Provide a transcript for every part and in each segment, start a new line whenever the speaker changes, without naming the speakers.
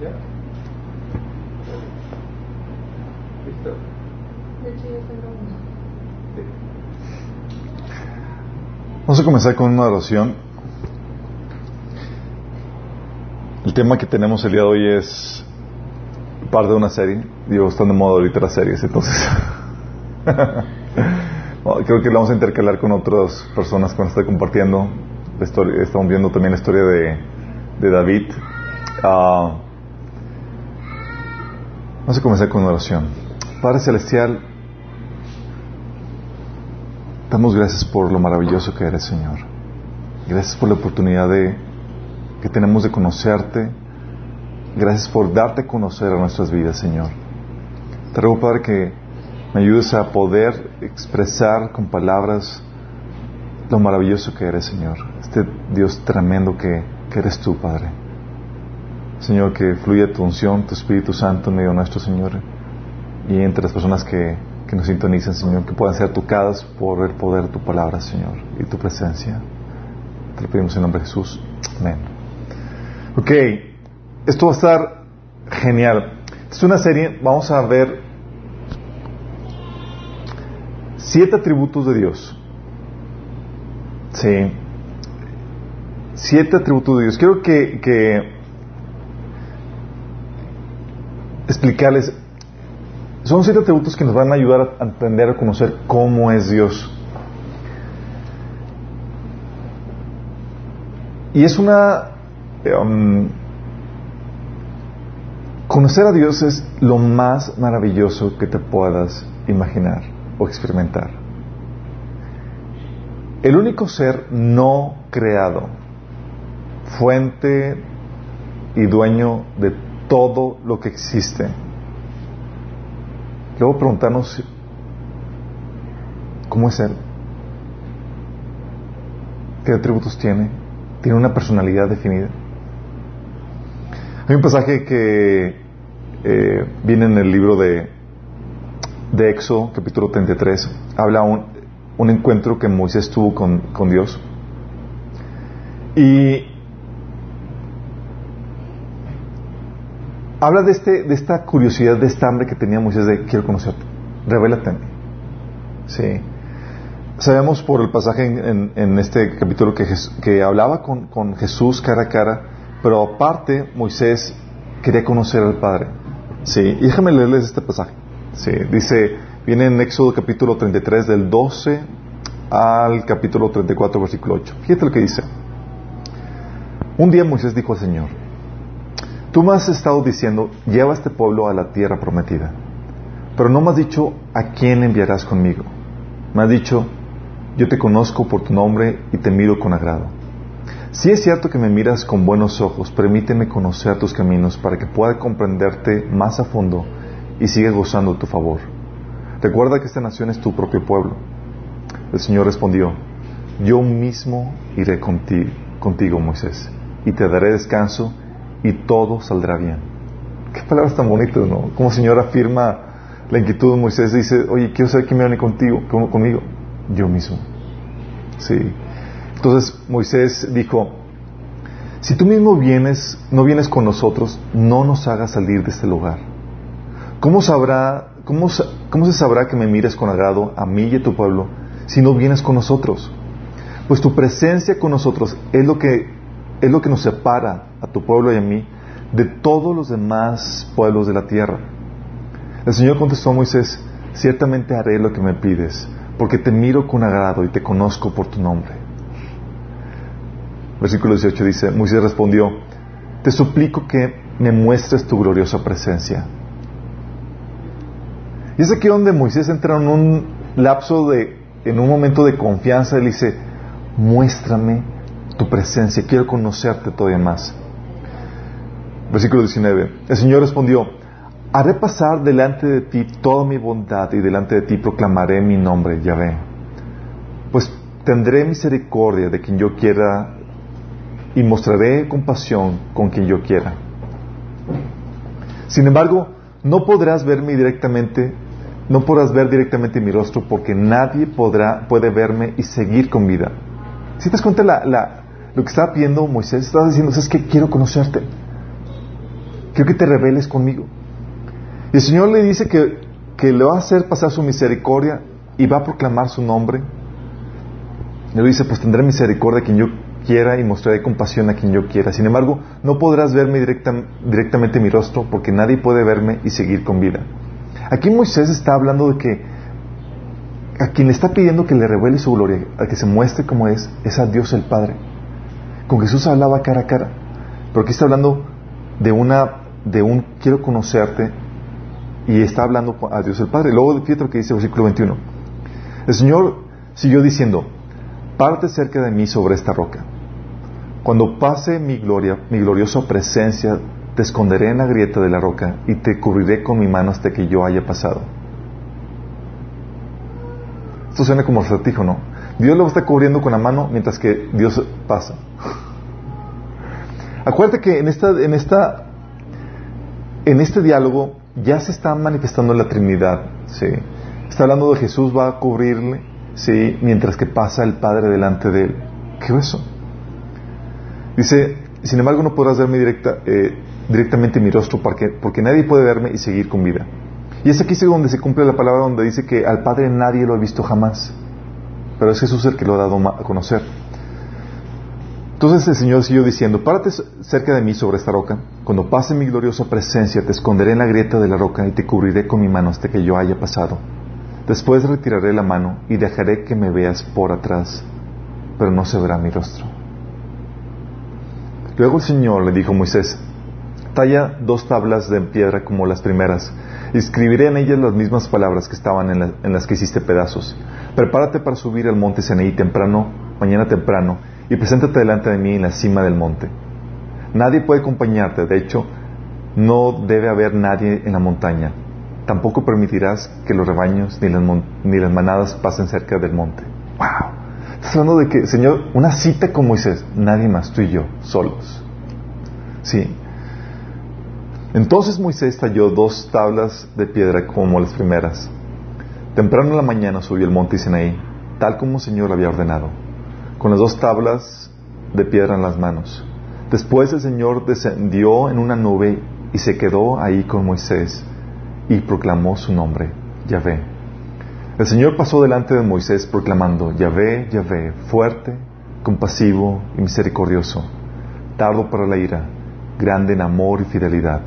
¿Ya? ¿Listo?
Vamos a comenzar con una oración. El tema que tenemos el día de hoy es parte de una serie. Digo, están de moda ahorita las series, entonces. Creo que lo vamos a intercalar con otras personas que nos están compartiendo. La historia, estamos viendo también la historia de, de David. Ah, vamos a comenzar con una oración. Padre Celestial, damos gracias por lo maravilloso que eres, Señor. Gracias por la oportunidad de, que tenemos de conocerte. Gracias por darte a conocer a nuestras vidas, Señor. Te ruego, Padre, que me ayudes a poder expresar con palabras lo maravilloso que eres, Señor. Este Dios tremendo que, que eres tú, Padre. Señor, que fluya tu unción, tu Espíritu Santo en medio nuestro, Señor. Y entre las personas que, que nos sintonizan, Señor, que puedan ser tocadas por el poder de tu palabra, Señor, y tu presencia. Te lo pedimos en nombre de Jesús. Amén. Ok, esto va a estar genial. Es una serie, vamos a ver siete atributos de Dios. Sí. Siete atributos de Dios. Quiero que, que explicarles. Son siete atributos que nos van a ayudar a aprender a conocer cómo es Dios. Y es una... Um, conocer a Dios es lo más maravilloso que te puedas imaginar o experimentar. El único ser no creado, fuente y dueño de todo lo que existe. Luego preguntarnos cómo es Él, qué atributos tiene, tiene una personalidad definida. Hay un pasaje que eh, viene en el libro de, de capítulo 33, habla un, un encuentro que Moisés tuvo con, con Dios. Y habla de, este, de esta curiosidad, de esta hambre que tenía Moisés de quiero conocerte, revélate a mí. Sí. Sabemos por el pasaje en, este capítulo que, que hablaba con, con, Jesús cara a cara, pero aparte Moisés quería conocer al Padre. Sí, déjame leerles este pasaje. Sí, dice, viene en Éxodo capítulo 33 del 12 al capítulo 34 versículo 8. Fíjate lo que dice. Un día Moisés dijo al Señor, Tú me has estado diciendo, lleva a este pueblo a la tierra prometida, pero no me has dicho a quién enviarás conmigo. Me has dicho, yo te conozco por tu nombre y te miro con agrado. Si es cierto que me miras con buenos ojos, permíteme conocer tus caminos para que pueda comprenderte más a fondo y siga gozando tu favor. Recuerda que esta nación es tu propio pueblo. El Señor respondió, yo mismo iré contigo, contigo Moisés, y te daré descanso y todo saldrá bien. Qué palabras tan bonitas, ¿no? Como el Señor afirma la inquietud de Moisés, dice, oye, quiero saber quién me viene contigo, conmigo. Yo mismo. Sí. Entonces Moisés dijo, si tú mismo vienes, no vienes con nosotros, no nos hagas salir de este lugar. ¿Cómo, sabrá, cómo, ¿Cómo se sabrá que me mires con agrado a mí y a tu pueblo si no vienes con nosotros? Pues tu presencia con nosotros es lo que es lo que nos separa a tu pueblo y a mí de todos los demás pueblos de la tierra. El Señor contestó a Moisés, ciertamente haré lo que me pides, porque te miro con agrado y te conozco por tu nombre. Versículo 18 dice, Moisés respondió, te suplico que me muestres tu gloriosa presencia. Y es aquí donde Moisés entra en un lapso de, en un momento de confianza, él dice, muéstrame tu presencia, quiero conocerte todavía más. Versículo 19. El Señor respondió, haré pasar delante de ti toda mi bondad y delante de ti proclamaré mi nombre, Yahvé. Pues tendré misericordia de quien yo quiera y mostraré compasión con quien yo quiera. Sin embargo, no podrás verme directamente, no podrás ver directamente mi rostro porque nadie podrá, puede verme y seguir con vida. Si te das cuenta la, la, lo que estaba pidiendo Moisés, estaba diciendo, es que quiero conocerte. quiero que te rebeles conmigo. Y el Señor le dice que, que le va a hacer pasar su misericordia y va a proclamar su nombre. Y le dice, pues tendré misericordia a quien yo quiera y mostraré compasión a quien yo quiera. Sin embargo, no podrás verme directamente mi rostro porque nadie puede verme y seguir con vida. Aquí Moisés está hablando de que a quien le está pidiendo que le revele su gloria, a que se muestre como es, es a Dios el Padre. Con Jesús hablaba cara a cara, pero aquí está hablando de una, de un quiero conocerte y está hablando a Dios el Padre. Luego fíjate lo que dice el versículo 21. El Señor siguió diciendo, parte cerca de mí sobre esta roca. Cuando pase mi gloria, mi gloriosa presencia, te esconderé en la grieta de la roca y te cubriré con mi mano hasta que yo haya pasado. Esto suena como acertijo, ¿no? Dios lo está cubriendo con la mano mientras que Dios pasa. Acuérdate que en esta, en esta, en este diálogo ya se está manifestando la Trinidad, ¿sí? Está hablando de Jesús va a cubrirle, ¿sí? Mientras que pasa el Padre delante de él. ¿Qué es eso? Dice, sin embargo no podrás verme directa, eh, directamente mi rostro porque, porque nadie puede verme y seguir con vida. Y es aquí donde se cumple la palabra donde dice que al Padre nadie lo ha visto jamás, pero es Jesús el que lo ha dado a conocer. Entonces el Señor siguió diciendo, párate cerca de mí sobre esta roca, cuando pase mi gloriosa presencia te esconderé en la grieta de la roca y te cubriré con mi mano hasta que yo haya pasado. Después retiraré la mano y dejaré que me veas por atrás, pero no se verá mi rostro. Luego el Señor le dijo a Moisés, talla dos tablas de piedra como las primeras, escribiré en ellas las mismas palabras que estaban en, en las que hiciste pedazos. Prepárate para subir al monte Sinaí temprano, mañana temprano, y preséntate delante de mí en la cima del monte. Nadie puede acompañarte, de hecho, no debe haber nadie en la montaña. Tampoco permitirás que los rebaños ni las, ni las manadas pasen cerca del monte. ¡Wow! Estás hablando de que, Señor, una cita con Moisés, nadie más, tú y yo, solos. Sí. Entonces Moisés talló dos tablas de piedra como las primeras. Temprano en la mañana subió el monte Sinaí, tal como el Señor había ordenado con las dos tablas de piedra en las manos. Después el Señor descendió en una nube y se quedó ahí con Moisés y proclamó su nombre, Yahvé. El Señor pasó delante de Moisés proclamando, Yahvé, Yahvé, fuerte, compasivo y misericordioso, tardo para la ira, grande en amor y fidelidad,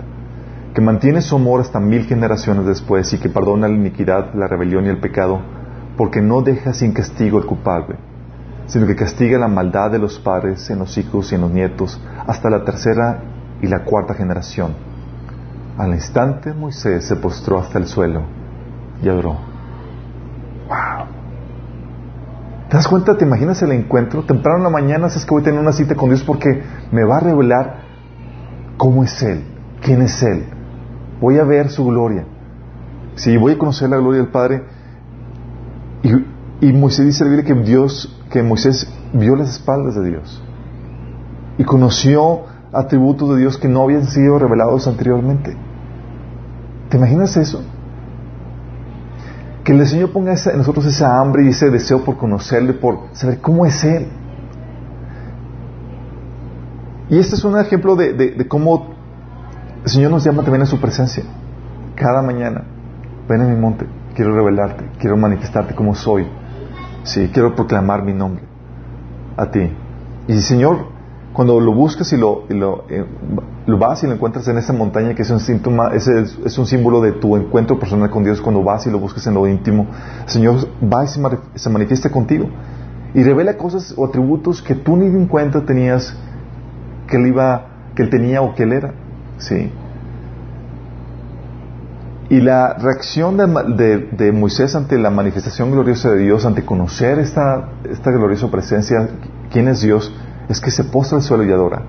que mantiene su amor hasta mil generaciones después y que perdona la iniquidad, la rebelión y el pecado, porque no deja sin castigo al culpable sino que castiga la maldad de los padres en los hijos y en los nietos hasta la tercera y la cuarta generación. Al instante Moisés se postró hasta el suelo y adoró. ¡Wow! ¿Te das cuenta? ¿Te imaginas el encuentro? Temprano en la mañana sabes que voy a tener una cita con Dios porque me va a revelar cómo es Él, quién es Él. Voy a ver su gloria. Si voy a conocer la gloria del Padre. Y, Moisés dice que Dios que Moisés vio las espaldas de Dios y conoció atributos de Dios que no habían sido revelados anteriormente. ¿Te imaginas eso? Que el Señor ponga en nosotros esa hambre y ese deseo por conocerle, por saber cómo es Él. Y este es un ejemplo de, de cómo el Señor nos llama también a su presencia. Cada mañana, ven en mi monte, quiero revelarte, quiero manifestarte como soy. Sí, quiero proclamar mi nombre a ti. Y Señor, cuando lo buscas y lo, lo, eh, lo, vas y lo encuentras en esa montaña que es un síntoma, es, es, un símbolo de tu encuentro personal con Dios, cuando vas y lo buscas en lo íntimo, Señor va y se, manifiesta contigo y revela cosas o atributos que tú ni en cuenta tenías que él iba, que él tenía o que él era. Sí. Y la reacción de, Moisés ante la manifestación gloriosa de Dios, ante conocer esta, esta gloriosa presencia, quién es Dios, es que se postra al suelo y adora.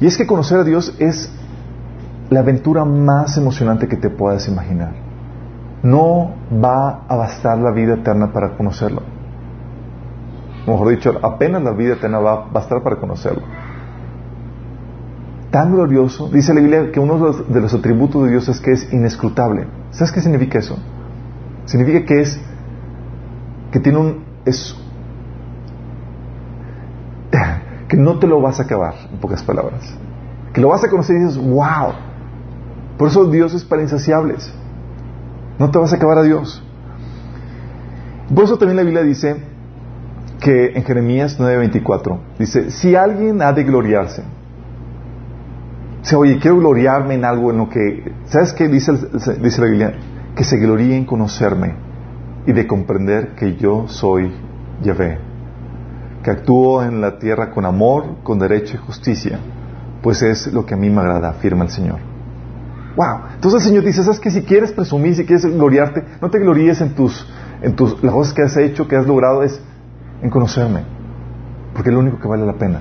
Y es que conocer a Dios es la aventura más emocionante que te puedas imaginar. No va a bastar la vida eterna para conocerlo. Mejor dicho, apenas la vida eterna va a bastar para conocerlo tan glorioso, dice la Biblia que uno de los, atributos de Dios es que es inescrutable. ¿Sabes qué significa eso? Significa que es, que tiene un, es, que no te lo vas a acabar, en pocas palabras. que lo vas a conocer y dices, wow. Por eso Dios es para insaciables. No te vas a acabar a Dios. Por eso también la Biblia dice que en Jeremías 9:24 dice, si alguien ha de gloriarse, oye, quiero gloriarme en algo en lo que, ¿sabes qué dice, dice la Biblia? Que se gloríe en conocerme y de comprender que yo soy Yahvé, que actúo en la tierra con amor, con derecho y justicia, pues es lo que a mí me agrada, afirma el Señor. Wow. Entonces el Señor dice, ¿sabes que si quieres presumir, si quieres gloriarte, no te gloríes en tus, en tus, las cosas que has hecho, que has logrado, es en conocerme. Porque es lo único que vale la pena.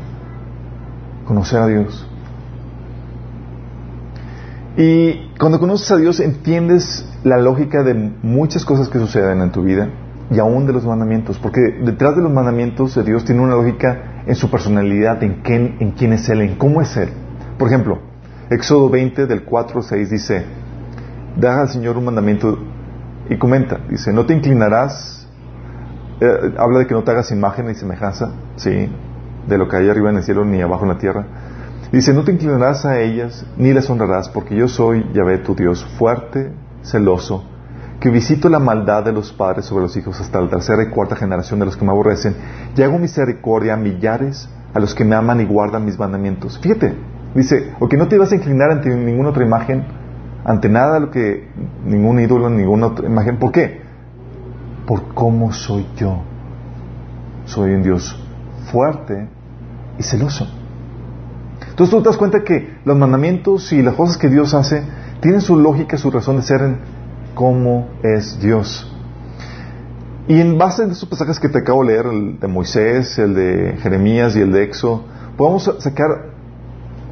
Conocer a Dios. Y cuando conoces a Dios entiendes la lógica de muchas cosas que suceden en tu vida y aún de los mandamientos. Porque detrás de los mandamientos de Dios tiene una lógica en su personalidad, en quién, en quién es Él, en cómo es Él. Por ejemplo, Éxodo 20 del 4 al 6 dice, da al Señor un mandamiento y comenta, dice, no te inclinarás, eh, habla de que no te hagas imagen ni semejanza, sí, de lo que hay arriba en el cielo ni abajo en la tierra. Dice, no te inclinarás a ellas ni las honrarás, porque yo soy Yahvé tu Dios, fuerte, celoso, que visito la maldad de los padres sobre los hijos hasta la tercera y cuarta generación de los que me aborrecen, y hago misericordia a millares a los que me aman y guardan mis mandamientos. Fíjate, dice, o que no te vas a inclinar ante ninguna otra imagen, ante nada lo que, ningún ídolo, ninguna otra imagen. ¿Por qué? Por cómo soy yo. Soy un Dios fuerte y celoso. Entonces tú te das cuenta que los mandamientos y las cosas que Dios hace tienen su lógica, su razón de ser en cómo es Dios. Y en base a esos pasajes que te acabo de leer, el de Moisés, el de Jeremías y el de Exo, podemos sacar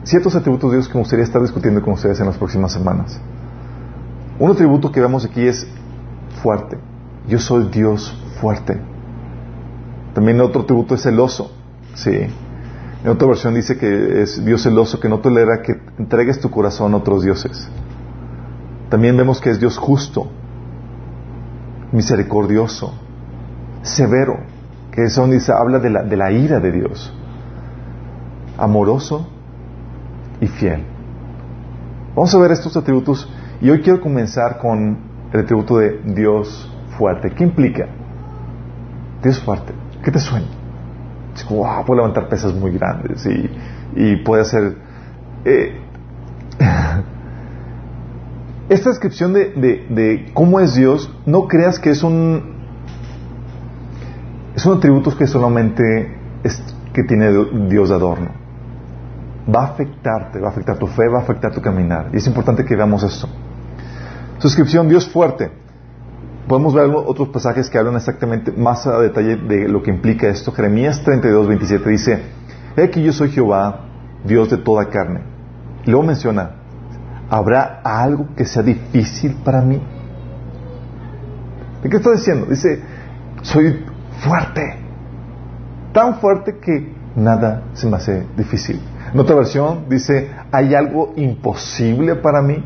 ciertos atributos de Dios que me gustaría estar discutiendo con ustedes en las próximas semanas. Un atributo que vemos aquí es fuerte. Yo soy Dios fuerte. También otro atributo es celoso. Sí. En otra versión dice que es Dios celoso que no tolera que entregues tu corazón a otros dioses. También vemos que es Dios justo, misericordioso, severo, que eso dice, habla de la, de la ira de Dios, amoroso y fiel. Vamos a ver estos atributos y hoy quiero comenzar con el atributo de Dios fuerte. ¿Qué implica? Dios fuerte. ¿Qué te suena? Es como, wow, puede levantar pesas muy grandes y, puede hacer... Eh, esta descripción de, cómo es Dios, no creas que es un es un atributo que solamente que tiene Dios de adorno. Va a afectarte, va a afectar tu fe, va a afectar tu caminar. Y es importante que veamos esto. Suscripción, Dios fuerte. Podemos ver otros pasajes que hablan exactamente más a detalle de lo que implica esto. Jeremías 32, 27 dice, He aquí yo soy Jehová, Dios de toda carne. Y luego menciona, ¿habrá algo que sea difícil para mí? ¿De qué está diciendo? Dice, soy fuerte, tan fuerte que nada se me hace difícil. En otra versión dice, ¿hay algo imposible para mí?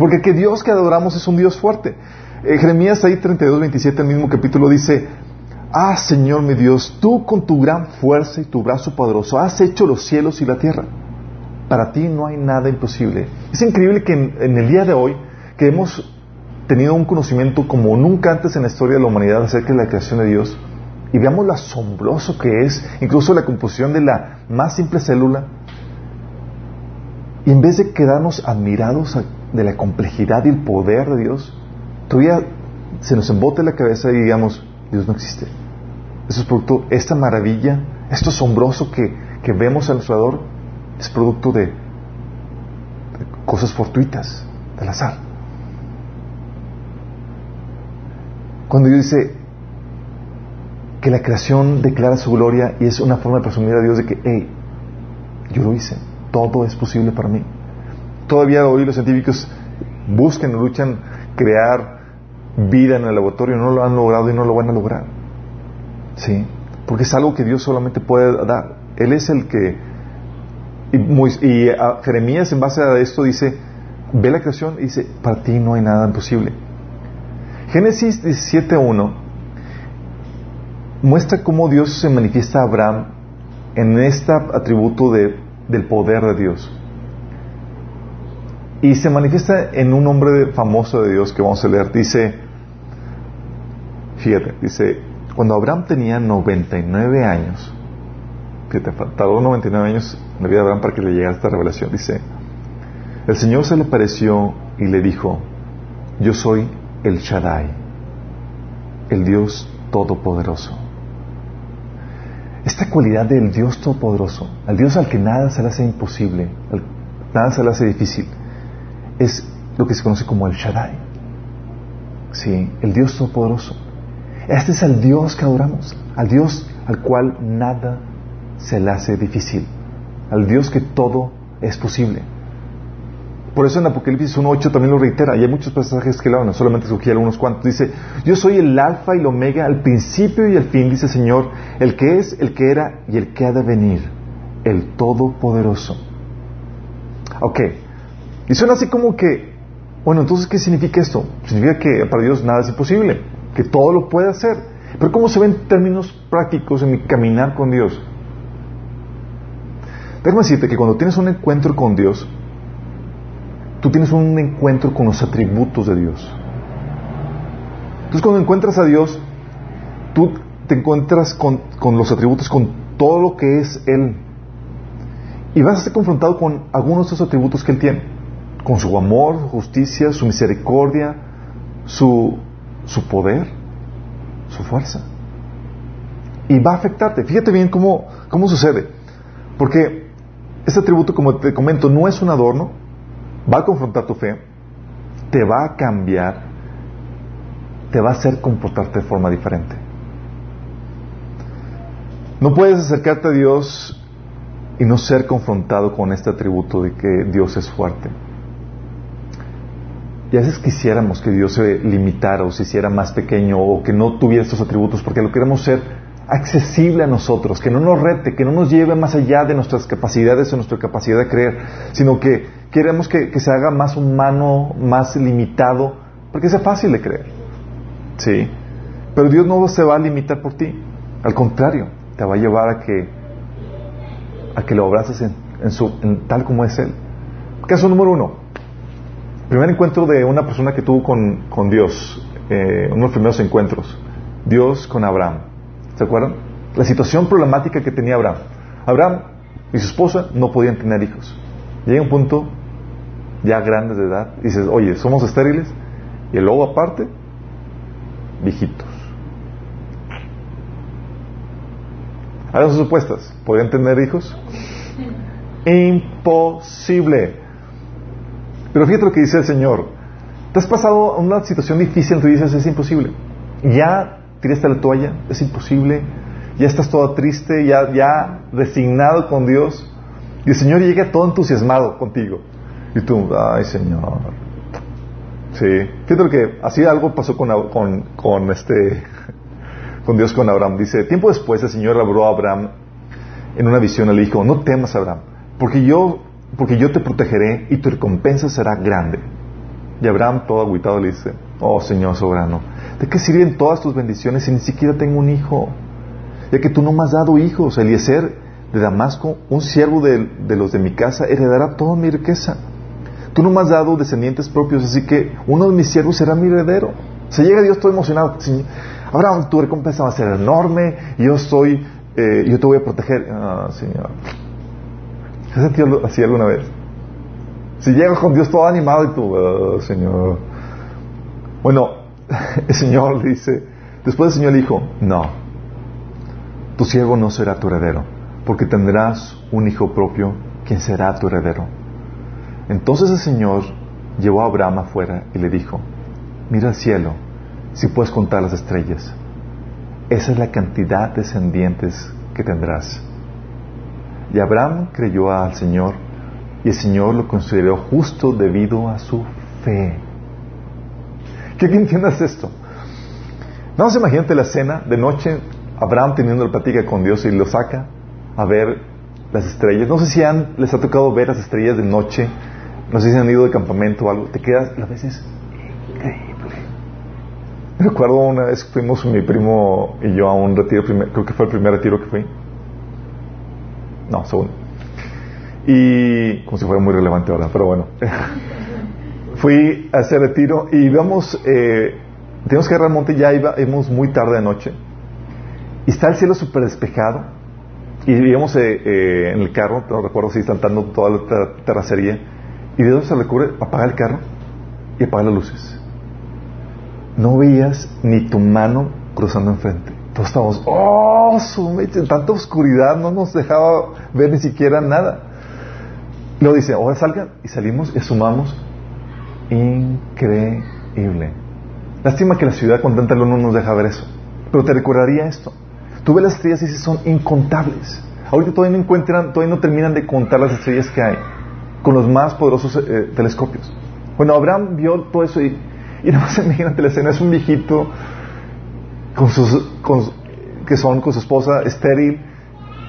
Porque que Dios que adoramos es un Dios fuerte. Eh, Jeremías ahí 32, 27, el mismo capítulo dice, Ah, Señor mi Dios, tú con tu gran fuerza y tu brazo poderoso has hecho los cielos y la tierra. Para ti no hay nada imposible. Es increíble que en, el día de hoy, que hemos tenido un conocimiento como nunca antes en la historia de la humanidad acerca de la creación de Dios, y veamos lo asombroso que es, incluso la composición de la más simple célula, y en vez de quedarnos admirados de la complejidad y el poder de Dios, todavía se nos embote la cabeza y digamos, Dios no existe. Eso es producto, esta maravilla, esto asombroso que, que vemos a nuestro es producto de, cosas fortuitas, del azar. Cuando Dios dice que la creación declara su gloria y es una forma de presumir a Dios de que, hey, yo lo hice, todo es posible para mí. Todavía hoy los científicos buscan, luchan crear vida en el laboratorio, no lo han logrado y no lo van a lograr. ¿Sí? Porque es algo que Dios solamente puede dar. Él es el que y, Jeremías en base a esto dice, ve la creación y dice, para ti no hay nada imposible. Génesis 17.1 muestra cómo Dios se manifiesta a Abraham en este atributo de del poder de Dios. Y se manifiesta en un hombre famoso de Dios que vamos a leer. Dice, fíjate, dice, cuando Abraham tenía 99 años, fíjate, tardó 99 años en la vida de Abraham para que le llegara esta revelación. Dice, el Señor se le apareció y le dijo, yo soy el Shaddai, el Dios Todopoderoso. Esta cualidad del Dios Todopoderoso, al Dios al que nada se le hace imposible, nada se le hace difícil, es lo que se conoce como el Shaddai. Sí, el Dios Todopoderoso. Este es el Dios que adoramos, al Dios al cual nada se le hace difícil, al Dios que todo es posible. Por eso en Apocalipsis 1.8 también lo reitera, y hay muchos pasajes que lo hablan, solamente escogí algunos cuantos. Dice, yo soy el alfa y el omega, el principio y el fin, dice el Señor, el que es, el que era y el que ha de venir, el Todopoderoso. Ok, y suena así como que, bueno, entonces, ¿qué significa esto? Significa que para Dios nada es imposible, que todo lo puede hacer. Pero ¿cómo se ven en términos prácticos en mi caminar con Dios? Déjame decirte que cuando tienes un encuentro con Dios, tú tienes un encuentro con los atributos de Dios. Entonces cuando encuentras a Dios, tú te encuentras con, con los atributos, con todo lo que es Él. Y vas a ser confrontado con algunos de esos atributos que Él tiene con su amor, justicia, su misericordia, su, su poder, su fuerza. Y va a afectarte. Fíjate bien cómo, cómo sucede. Porque este atributo, como te comento, no es un adorno, va a confrontar tu fe, te va a cambiar, te va a hacer comportarte de forma diferente. No puedes acercarte a Dios y no ser confrontado con este atributo de que Dios es fuerte. Y a veces quisiéramos que Dios se limitara o se hiciera más pequeño o que no tuviera estos atributos porque lo queremos ser accesible a nosotros, que no nos rete, que no nos lleve más allá de nuestras capacidades o nuestra capacidad de creer, sino que queremos que, se haga más humano, más limitado, porque sea fácil de creer. ¿Sí? Pero Dios no se va a limitar por ti, al contrario, te va a llevar a que, a que lo abraces en, su, en tal como es Él. Caso número uno, Primer encuentro de una persona que tuvo con, Dios, eh, uno de los primeros encuentros, Dios con Abraham. ¿Se acuerdan? La situación problemática que tenía Abraham. Abraham y su esposa no podían tener hijos. Llega un punto, ya grandes de edad, y dices, oye, somos estériles, y luego aparte, viejitos. Hagan sus supuestas, ¿podían tener hijos? Imposible. Pero fíjate lo que dice el Señor. Te has pasado una situación difícil, tú dices, es imposible. Ya tiraste la toalla, es imposible. Ya estás todo triste, ya, ya resignado con Dios. Y el Señor llega todo entusiasmado contigo. Y tú, ay Señor. Sí. Fíjate lo que, así algo pasó con, con, con este, con Dios con Abraham. Dice, tiempo después el Señor habló a Abraham en una visión, le dijo, no temas Abraham, porque yo porque yo te protegeré y tu recompensa será grande. Y Abraham, todo aguitado, le dice, oh Señor soberano, ¿de qué sirven todas tus bendiciones si ni siquiera tengo un hijo? Ya que tú no me has dado hijos, Eliezer de Damasco, un siervo de, los de mi casa, heredará toda mi riqueza. Tú no me has dado descendientes propios, así que uno de mis siervos será mi heredero. Se llega Dios todo emocionado. Abraham, tu recompensa va a ser enorme, yo estoy, eh, yo te voy a proteger. Ah, Señor. ¿Has sentido así alguna vez? Si llegas con Dios todo animado y tú, oh, Señor. Bueno, el Señor dice, después el Señor dijo, no, tu siervo no será tu heredero, porque tendrás un hijo propio, quien será tu heredero. Entonces el Señor llevó a Abraham afuera y le dijo, mira al cielo, si puedes contar las estrellas. Esa es la cantidad de descendientes que tendrás. Y Abraham creyó al Señor y el Señor lo consideró justo debido a su fe. ¿Qué entiendas esto? No más imagínate la escena de noche, Abraham teniendo la plática con Dios y lo saca a ver las estrellas. No sé si han, les ha tocado ver las estrellas de noche, no sé si han ido de campamento o algo, te quedas, a veces, increíble. Recuerdo una vez fuimos mi primo y yo a un retiro, creo que fue el primer retiro que fui no, segundo. Y como si fuera muy relevante ahora, pero bueno. Fui a ese retiro y íbamos, eh, tenemos que agarrar el monte, ya íbamos muy tarde de noche. Y está el cielo súper despejado. Y íbamos eh, eh, en el carro, no recuerdo si saltando toda la terracería. Y de dónde se le ocurre apagar el carro y apagar las luces. No veías ni tu mano cruzando enfrente. Todos estábamos, oh, mecha, tanta oscuridad, no nos dejaba ver ni siquiera nada. Luego dice, ahora salgan y salimos y asumamos. Increíble. Lástima que la ciudad con tanta luz no nos deja ver eso. Pero te recordaría esto. Tú ves las estrellas y dices, son incontables. Ahorita todavía no encuentran, todavía no terminan de contar las estrellas que hay con los más poderosos eh, telescopios. Bueno, Abraham vio todo eso y, y nada más imagínate la escena, es un viejito con sus, que son con su esposa estéril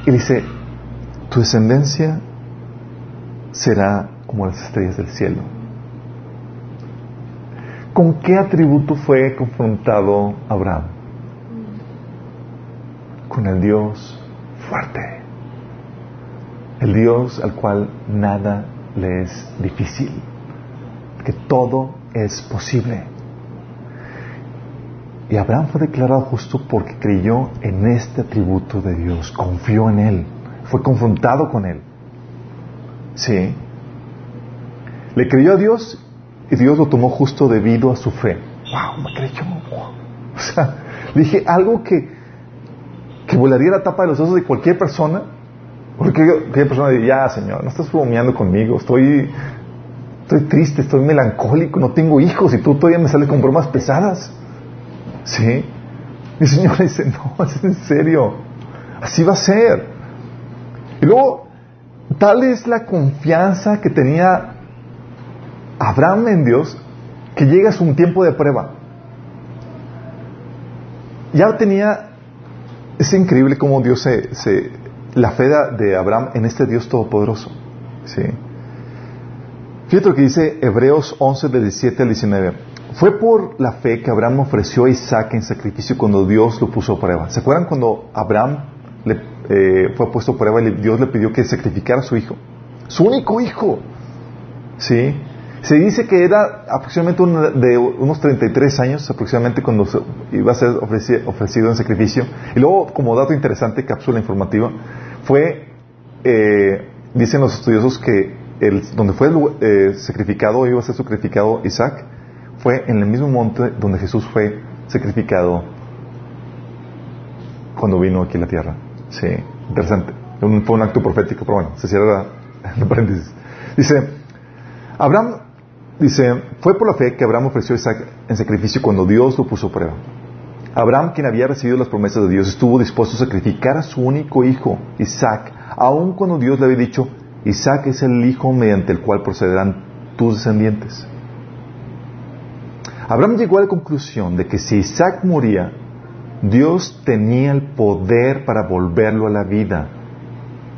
y dice, tu descendencia será como las estrellas del cielo. ¿Con qué atributo fue confrontado Abraham? Con el Dios fuerte. El Dios al cual nada le es difícil. Que todo es posible. Y Abraham fue declarado justo porque creyó en este atributo de Dios, confió en Él, fue confrontado con Él. Sí. Le creyó a Dios y Dios lo tomó justo debido a su fe. ¡Wow! Me creyó. O sea, dije algo que, que volaría la tapa de los ojos de cualquier persona. Porque cualquier persona diría, ya, Señor, no estás bromeando conmigo, estoy, estoy triste, estoy melancólico, no tengo hijos y tú todavía me sales con bromas pesadas. ¿Sí? Mi Señor dice, no, es en serio, así va a ser. Y luego, tal es la confianza que tenía Abraham en Dios que llega a un tiempo de prueba. Ya tenía, es increíble cómo Dios se, se la fe de Abraham en este Dios todopoderoso. ¿sí? Fíjate lo que dice Hebreos 11, de 17 al 19. Fue por la fe que Abraham ofreció a Isaac en sacrificio cuando Dios lo puso a prueba. ¿Se acuerdan cuando Abraham le, eh, fue puesto a prueba y Dios le pidió que sacrificara a su hijo? Su único hijo. ¿Sí? Se dice que era aproximadamente de unos 33 años, aproximadamente cuando iba a ser ofrecido, en sacrificio. Y luego, como dato interesante, cápsula informativa, fue, eh, dicen los estudiosos que el, donde fue eh, sacrificado, iba a ser sacrificado Isaac, fue en el mismo monte donde Jesús fue sacrificado cuando vino aquí a la tierra. Sí, interesante. Fue un acto profético, pero bueno, se cierra el paréntesis. Dice, Abraham Dice, fue por la fe que Abraham ofreció Isaac en sacrificio cuando Dios lo puso a prueba. Abraham, quien había recibido las promesas de Dios, estuvo dispuesto a sacrificar a su único hijo, Isaac, aun cuando Dios le había dicho, Isaac es el hijo mediante el cual procederán tus descendientes. Abraham llegó a la conclusión de que si Isaac moría, Dios tenía el poder para volverlo a la vida.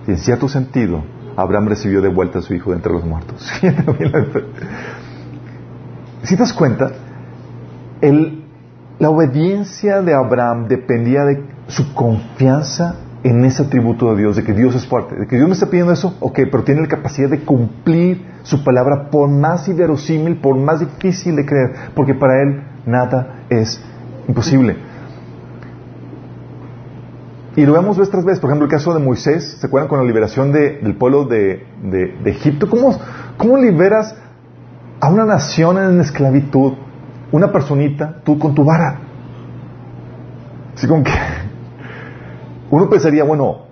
Y en cierto sentido, Abraham recibió de vuelta a su hijo de entre los muertos. si te das cuenta, la obediencia de Abraham dependía de su confianza en ese atributo de Dios, de que Dios es fuerte, de que Dios me está pidiendo eso, ok, pero tiene la capacidad de cumplir su palabra por más inverosímil, por más difícil de creer, porque para Él nada es imposible. Y lo vemos vez tras vez, por ejemplo, el caso de Moisés, ¿se acuerdan con la liberación del pueblo de, de Egipto? ¿Cómo, ¿Cómo liberas a una nación en esclavitud, una personita, tú con tu vara. Así como que uno pensaría, bueno,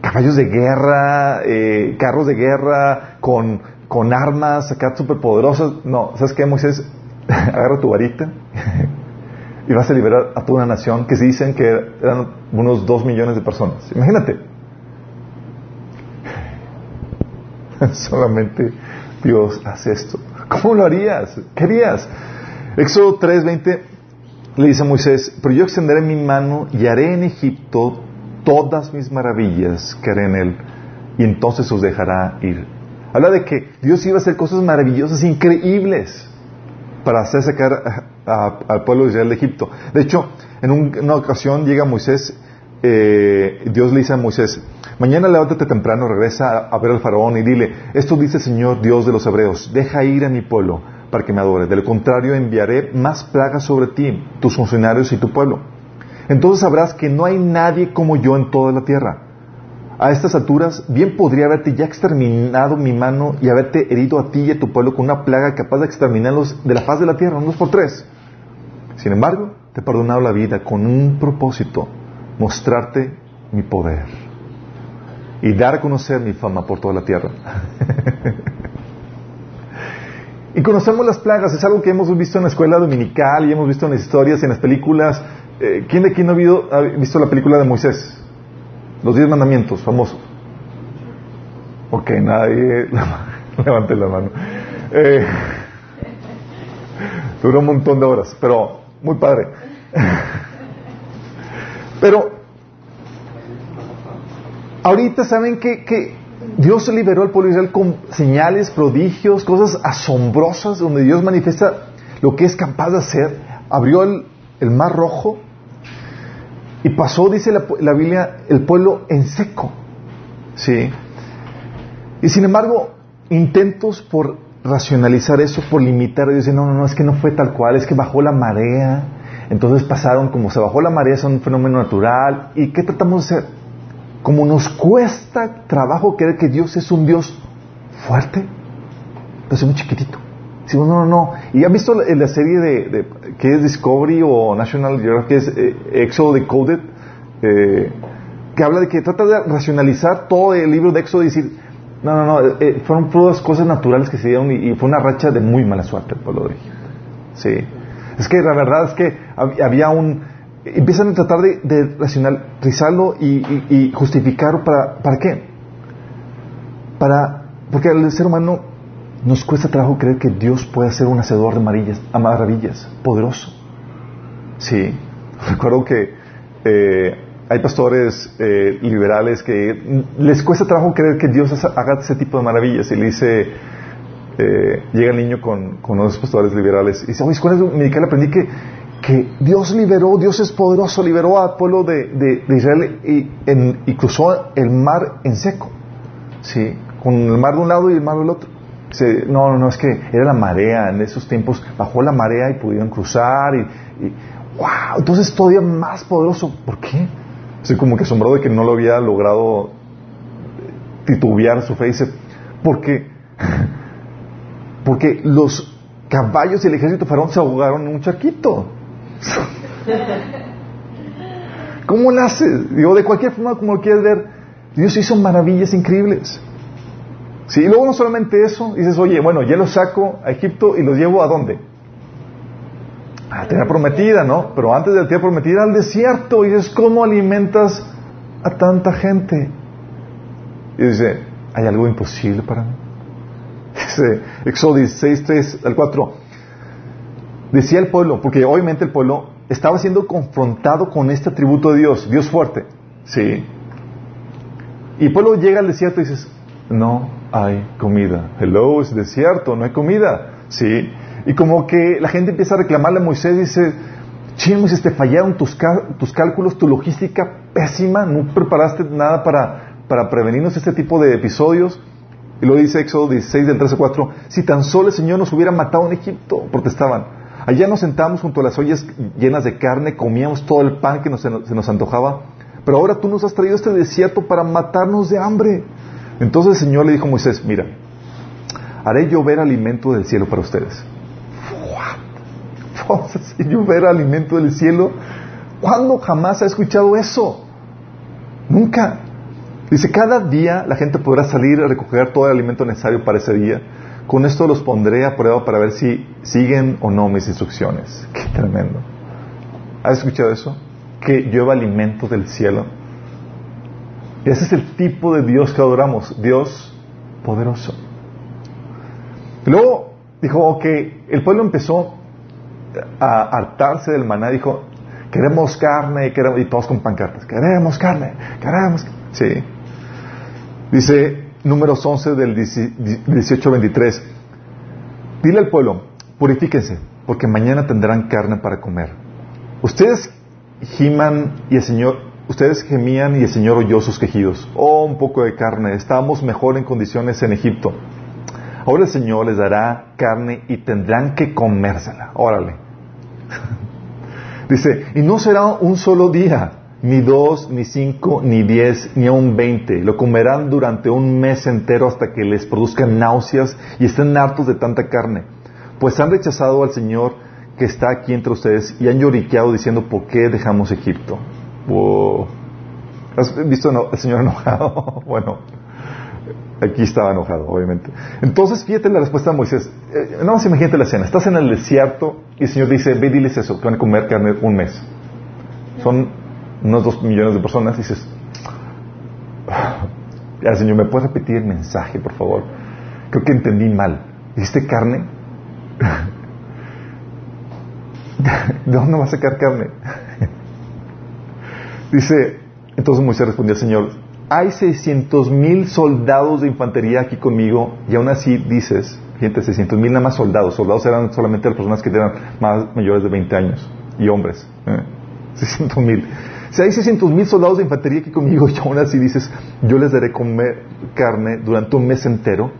caballos de guerra, eh, carros de guerra, con, con armas acá súper poderosas. No, ¿sabes qué, Moisés? Agarra tu varita y vas a liberar a toda una nación que se dicen que eran unos dos millones de personas. Imagínate. Solamente Dios hace esto. ¿Cómo lo harías? ¿Qué harías? Éxodo 3:20 le dice a Moisés, pero yo extenderé mi mano y haré en Egipto todas mis maravillas que haré en él, y entonces os dejará ir. Habla de que Dios iba a hacer cosas maravillosas, increíbles, para hacer sacar al pueblo de Israel de Egipto. De hecho, en una ocasión llega Moisés eh, Dios le dice a Moisés, mañana levántate temprano, regresa a, ver al faraón y dile, esto dice el Señor Dios de los hebreos, deja ir a mi pueblo para que me adore. De lo contrario, enviaré más plagas sobre ti, tus funcionarios y tu pueblo. Entonces sabrás que no hay nadie como yo en toda la tierra. A estas alturas, bien podría haberte ya exterminado mi mano y haberte herido a ti y a tu pueblo con una plaga capaz de exterminarlos de la faz de la tierra, unos por tres. Sin embargo, te he perdonado la vida con un propósito, mostrarte mi poder y dar a conocer mi fama por toda la tierra. y conocemos las plagas, es algo que hemos visto en la escuela dominical y hemos visto en las historias en las películas. Eh, ¿Quién de aquí no ha, visto la película de Moisés? Los diez mandamientos famosos. Ok, nadie levante la mano. Eh, duró un montón de horas, pero muy padre. Pero ahorita saben que, que Dios liberó al pueblo de Israel con señales, prodigios, cosas asombrosas, donde Dios manifiesta lo que es capaz de hacer. Abrió el, mar rojo y pasó, dice la, la, Biblia, el pueblo en seco. ¿Sí? Y sin embargo, intentos por racionalizar eso, por limitar, dicen, no, no, no, es que no fue tal cual, es que bajó la marea, entonces pasaron, como se bajó la marea, es un fenómeno natural, ¿y qué tratamos de hacer? Como nos cuesta trabajo creer que Dios es un Dios fuerte, pero es muy chiquitito. Si no, no, no. ¿Y han visto la, serie de, que es Discovery o National Geographic, que es eh, Decoded? Eh, que habla de que trata de racionalizar todo el libro de Éxodo y decir, no, no, no, eh, fueron todas cosas naturales que se dieron y, fue una racha de muy mala suerte el pueblo de Egipto. Sí. Es que la verdad es que había un... Empiezan a tratar de, racionalizarlo y, y, justificarlo para, ¿para qué? Para, porque al ser humano nos cuesta trabajo creer que Dios puede ser un hacedor de maravillas, maravillas poderoso. Sí. Recuerdo que eh, hay pastores eh, liberales que les cuesta trabajo creer que Dios haga ese tipo de maravillas y le dice, eh, llega el niño con, con unos pastores liberales y dice, oye, escuela medical aprendí que, que Dios liberó, Dios es poderoso, liberó al pueblo de, Israel y, en, y, cruzó el mar en seco, ¿sí? con el mar de un lado y el mar del otro. Dice, no, no, no, es que era la marea, en esos tiempos bajó la marea y pudieron cruzar y, wow, entonces todavía más poderoso, ¿por qué? Estoy como que asombrado de que no lo había logrado titubear su fe. Dice, porque, porque los caballos y el ejército faraón se ahogaron en un charquito. ¿Cómo lo hace? Digo, de cualquier forma, como quieres ver, Dios hizo maravillas increíbles. Sí, y luego no solamente eso, dices, oye, bueno, ya los saco a Egipto y los llevo a dónde? a la tierra prometida, ¿no? Pero antes de la tierra prometida al desierto. Y es ¿cómo alimentas a tanta gente? Y dice, ¿hay algo imposible para mí? Dice, Éxodo 16, 3 al 4. Decía el pueblo, porque obviamente el pueblo estaba siendo confrontado con este atributo de Dios, Dios fuerte. Sí. Y el pueblo llega al desierto y dices, no hay comida. Hello, es desierto, no hay comida. Sí. Y como que la gente empieza a reclamarle a Moisés, dice, ching Moisés, te fallaron tus, tus cálculos, tu logística pésima, no preparaste nada para, para prevenirnos este tipo de episodios. Y lo dice Éxodo 16 del 13 4, si tan solo el Señor nos hubiera matado en Egipto, protestaban. Allá nos sentamos junto a las ollas llenas de carne, comíamos todo el pan que nos, se nos antojaba, pero ahora tú nos has traído este desierto para matarnos de hambre. Entonces el Señor le dijo a Moisés, mira, haré llover alimento del cielo para ustedes vamos a llover alimento del cielo. ¿Cuándo jamás ha escuchado eso? Nunca. Dice, cada día la gente podrá salir a recoger todo el alimento necesario para ese día. Con esto los pondré a prueba para ver si siguen o no mis instrucciones. Qué tremendo. ¿Has escuchado eso? Que llueva alimento del cielo. ese es el tipo de Dios que adoramos. Dios poderoso. luego dijo, ok, el pueblo empezó a hartarse del maná, dijo, queremos carne, queremos, y todos con pancartas, queremos carne, queremos. Sí. Dice números 11 del 18-23, dile al pueblo, purifíquense, porque mañana tendrán carne para comer. Ustedes giman y el Señor ustedes gemían y el Señor oyó sus quejidos. Oh, un poco de carne, estábamos mejor en condiciones en Egipto. Ahora el Señor les dará carne y tendrán que comérsela. Órale. Dice, y no será un solo día, ni dos, ni cinco, ni diez, ni aun veinte. Lo comerán durante un mes entero hasta que les produzcan náuseas y estén hartos de tanta carne. Pues han rechazado al Señor que está aquí entre ustedes y han lloriqueado diciendo, ¿por qué dejamos Egipto? ¿Has visto al Señor enojado? bueno, aquí estaba enojado, obviamente. Entonces, fíjate la respuesta de Moisés. Eh, no más imagínate la escena. Estás en el desierto y el Señor dice, ve diles eso, que van a comer carne un mes. Son unos dos millones de personas. Dices, ya, Señor, ¿me puedes repetir el mensaje, por favor? Creo que entendí mal. ¿Dijiste carne? ¿De dónde va a sacar carne? Dice, entonces Moisés respondió al Señor, hay 600 mil soldados de infantería aquí conmigo y aún así dices, gente, 600 mil nada más soldados. Soldados eran solamente las personas que eran más mayores de 20 años y hombres. 600 ¿eh? mil. Si hay 600 mil soldados de infantería aquí conmigo y aún así dices, yo les daré comer carne durante un mes entero,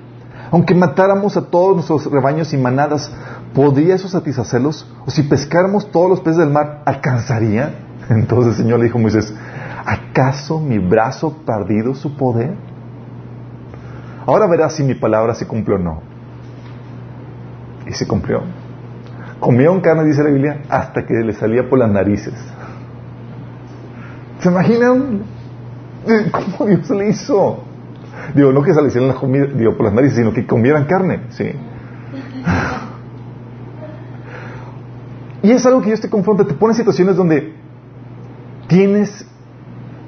aunque matáramos a todos nuestros rebaños y manadas, ¿podría eso satisfacerlos? O si pescáramos todos los peces del mar, ¿alcanzaría? Entonces el Señor le dijo a Moisés, ¿acaso mi brazo perdido su poder? Ahora verás si mi palabra se cumplió o no. Y se cumplió. Comieron carne, dice la Biblia, hasta que le salía por las narices. ¿Se imaginan cómo Dios le hizo? Digo, no que se le hicieran la comida, digo, por las narices, sino que comieran carne, sí. Y es algo que Dios te confronta, te pone en situaciones donde tienes,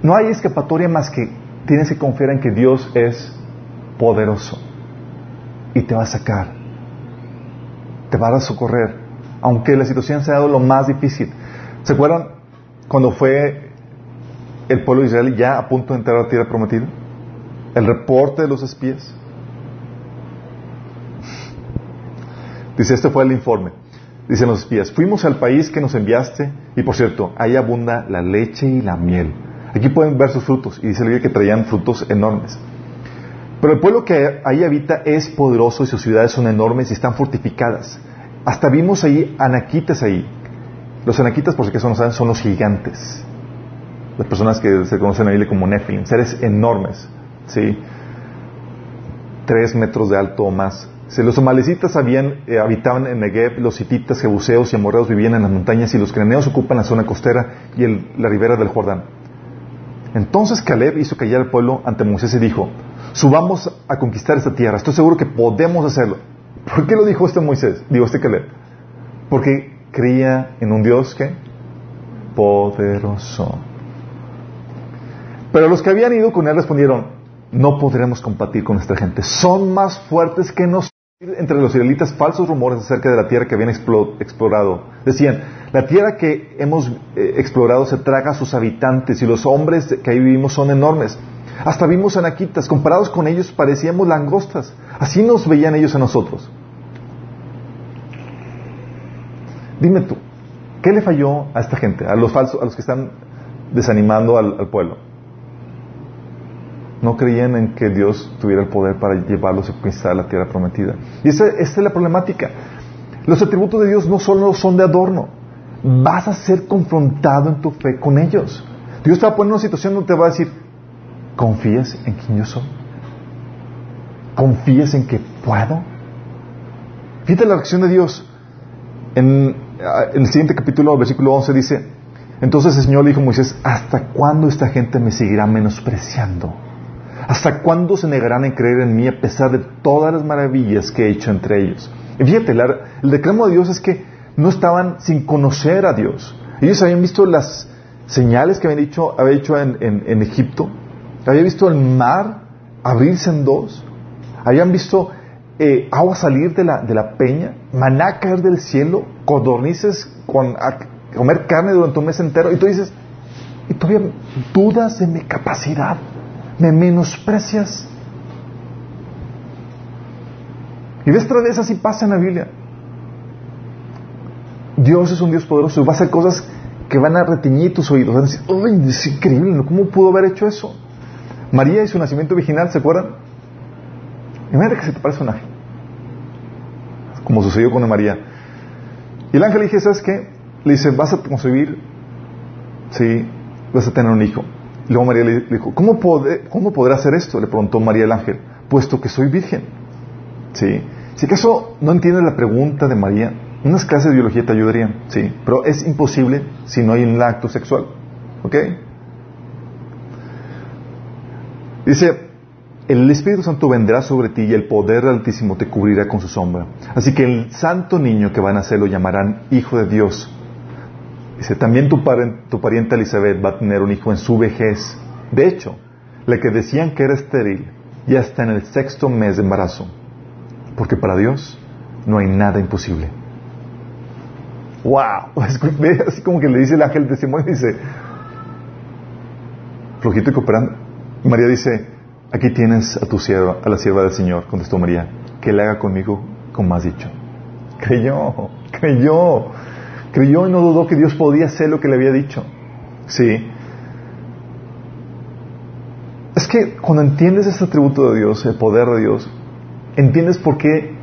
no hay escapatoria más que tienes que confiar en que Dios es poderoso y te va a sacar, te va a socorrer, aunque la situación sea lo más difícil. ¿Se acuerdan cuando fue el pueblo de Israel ya a punto de entrar a la tierra prometida? El reporte de los espías. Dice, este fue el informe. Dicen los espías, fuimos al país que nos enviaste y por cierto, ahí abunda la leche y la miel. Aquí pueden ver sus frutos y dice el que traían frutos enormes. Pero el pueblo que ahí habita es poderoso y sus ciudades son enormes y están fortificadas. Hasta vimos ahí anaquites ahí. Los anaquitas, por si acaso no saben, son los gigantes. Las personas que se conocen ahí como Nephilim, seres enormes. ¿sí? Tres metros de alto o más los somalecitas habían, eh, habitaban en Negev, los hititas, jebuseos y amorreos vivían en las montañas y los cananeos ocupan la zona costera y la ribera del Jordán. Entonces Caleb hizo callar al pueblo ante Moisés y dijo, subamos a conquistar esta tierra, estoy seguro que podemos hacerlo. ¿Por qué lo dijo este Moisés? Digo, este Caleb. Porque creía en un Dios que poderoso. Pero los que habían ido con él respondieron, no podremos combatir con esta gente. Son más fuertes que nosotros entre los israelitas falsos rumores acerca de la tierra que habían explorado. Decían, la tierra que hemos eh, explorado se traga a sus habitantes y los hombres que ahí vivimos son enormes. Hasta vimos anaquitas, comparados con ellos parecíamos langostas. Así nos veían ellos a nosotros. Dime tú, ¿qué le falló a esta gente, a los falsos, a los que están desanimando al pueblo? No creían en que Dios tuviera el poder para llevarlos a conquistar la tierra prometida. Y esa, es la problemática. Los atributos de Dios no solo son de adorno. Vas a ser confrontado en tu fe con ellos. Dios te va a poner en una situación donde te va a decir, ¿confías en quién yo soy? ¿Confías en que puedo? Fíjate la reacción de Dios. En, en el siguiente capítulo, versículo 11, dice, entonces el Señor le dijo a Moisés, ¿hasta cuándo esta gente me seguirá menospreciando? ¿Hasta cuándo se negarán en creer en mí a pesar de todas las maravillas que he hecho entre ellos? Y fíjate, el declamo de Dios es que no estaban sin conocer a Dios. Ellos habían visto las señales que habían hecho, había hecho en, Egipto, habían visto el mar abrirse en dos, habían visto eh, agua salir de la, de la peña, maná caer del cielo, codornices con, comer carne durante un mes entero, y tú dices, y todavía dudas de mi capacidad me menosprecias. Y de esta vez así pasa en la Biblia. Dios es un Dios poderoso y va a hacer cosas que van a reteñir tus oídos. Van a decir, ¡ay, es increíble! ¿Cómo pudo haber hecho eso? María y su nacimiento original, ¿se acuerdan? Imagínate que se te parece un ángel. Como sucedió con María. Y el ángel le dice, ¿sabes qué? Le dice, vas a concebir, sí, vas a tener un hijo. Luego María le dijo, ¿cómo, ¿cómo podrá hacer esto? Le preguntó María el ángel, puesto que soy virgen. Sí. Si acaso no entiendes la pregunta de María, unas clases de biología te ayudarían, sí, pero es imposible si no hay un acto sexual. ¿Ok? Dice, el Espíritu Santo vendrá sobre ti y el poder altísimo te cubrirá con su sombra. Así que el santo niño que van a nacer lo llamarán Hijo de Dios. Dice, también tu, pariente Elizabeth va a tener un hijo en su vejez. De hecho, la que decían que era estéril ya está en el sexto mes de embarazo. Porque para Dios no hay nada imposible. ¡Wow! Así como que le dice el ángel de Simón, dice, flojito y cooperando. María dice, aquí tienes a tu sierva, a la sierva del Señor, contestó María, que le haga conmigo como has dicho. Creyó, creyó, creyó y no dudó que Dios podía hacer lo que le había dicho. Sí. Es que cuando entiendes este atributo de Dios, el poder de Dios, entiendes por qué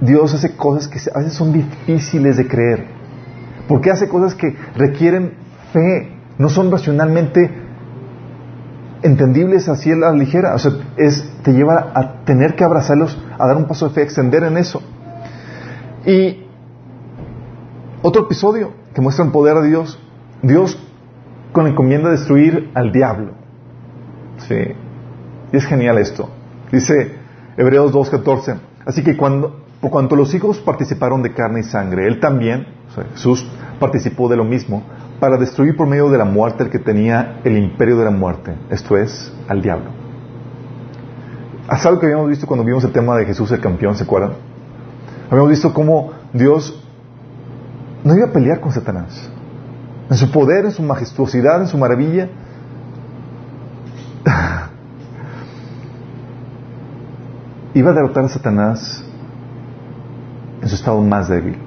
Dios hace cosas que a veces son difíciles de creer. ¿Por qué hace cosas que requieren fe? No son racionalmente entendibles así a la ligera. O sea, es, te lleva a tener que abrazarlos, a dar un paso de fe, extender en eso. Y otro episodio que muestra el poder de Dios. Dios con la encomienda de destruir al diablo. Sí. Y es genial esto. Dice Hebreos 2.14. Así que cuando, por cuanto los hijos participaron de carne y sangre, Él también, Jesús, participó de lo mismo para destruir por medio de la muerte el que tenía el imperio de la muerte, esto es, al diablo. ¿Haz algo que habíamos visto cuando vimos el tema de Jesús el campeón, ¿se acuerdan? Habíamos visto cómo Dios no iba a pelear con Satanás. En su poder, en su majestuosidad, en su maravilla. iba a derrotar a Satanás en su estado más débil.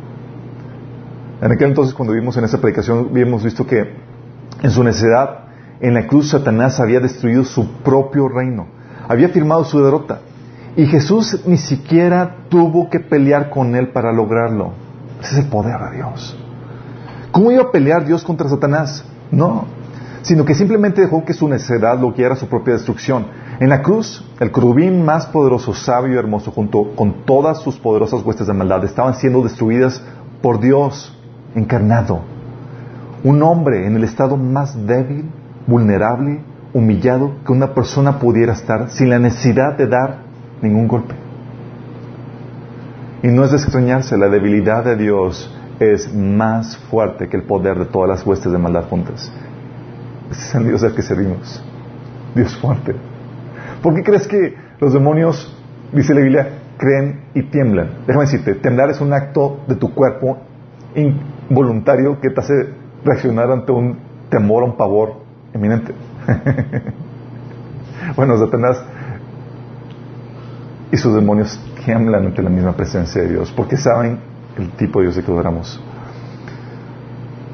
En aquel entonces, cuando vimos en esa predicación, habíamos visto que en su necesidad, en la cruz, Satanás había destruido su propio reino, había firmado su derrota. Y Jesús ni siquiera tuvo que pelear con él para lograrlo. Ese es el poder de Dios. ¿Cómo iba a pelear Dios contra Satanás? No, sino que simplemente dejó que su necesidad lo guiara a su propia destrucción. En la cruz, el querubín más poderoso, sabio y hermoso, junto con todas sus poderosas huestes de maldad, estaban siendo destruidas por Dios encarnado. Un hombre en el estado más débil, vulnerable, humillado que una persona pudiera estar sin la necesidad de dar ningún golpe. Y no es de extrañarse, la debilidad de Dios es más fuerte que el poder de todas las huestes de maldad juntas. Ese es el Dios al que servimos. Dios fuerte. ¿Por qué crees que los demonios, dice la Biblia, creen y tiemblan? Déjame decirte, temblar es un acto de tu cuerpo involuntario que te hace reaccionar ante un temor o un pavor eminente. bueno, Satanás y sus demonios tiemblan ante la misma presencia de Dios porque saben el tipo de Dios de que adoramos.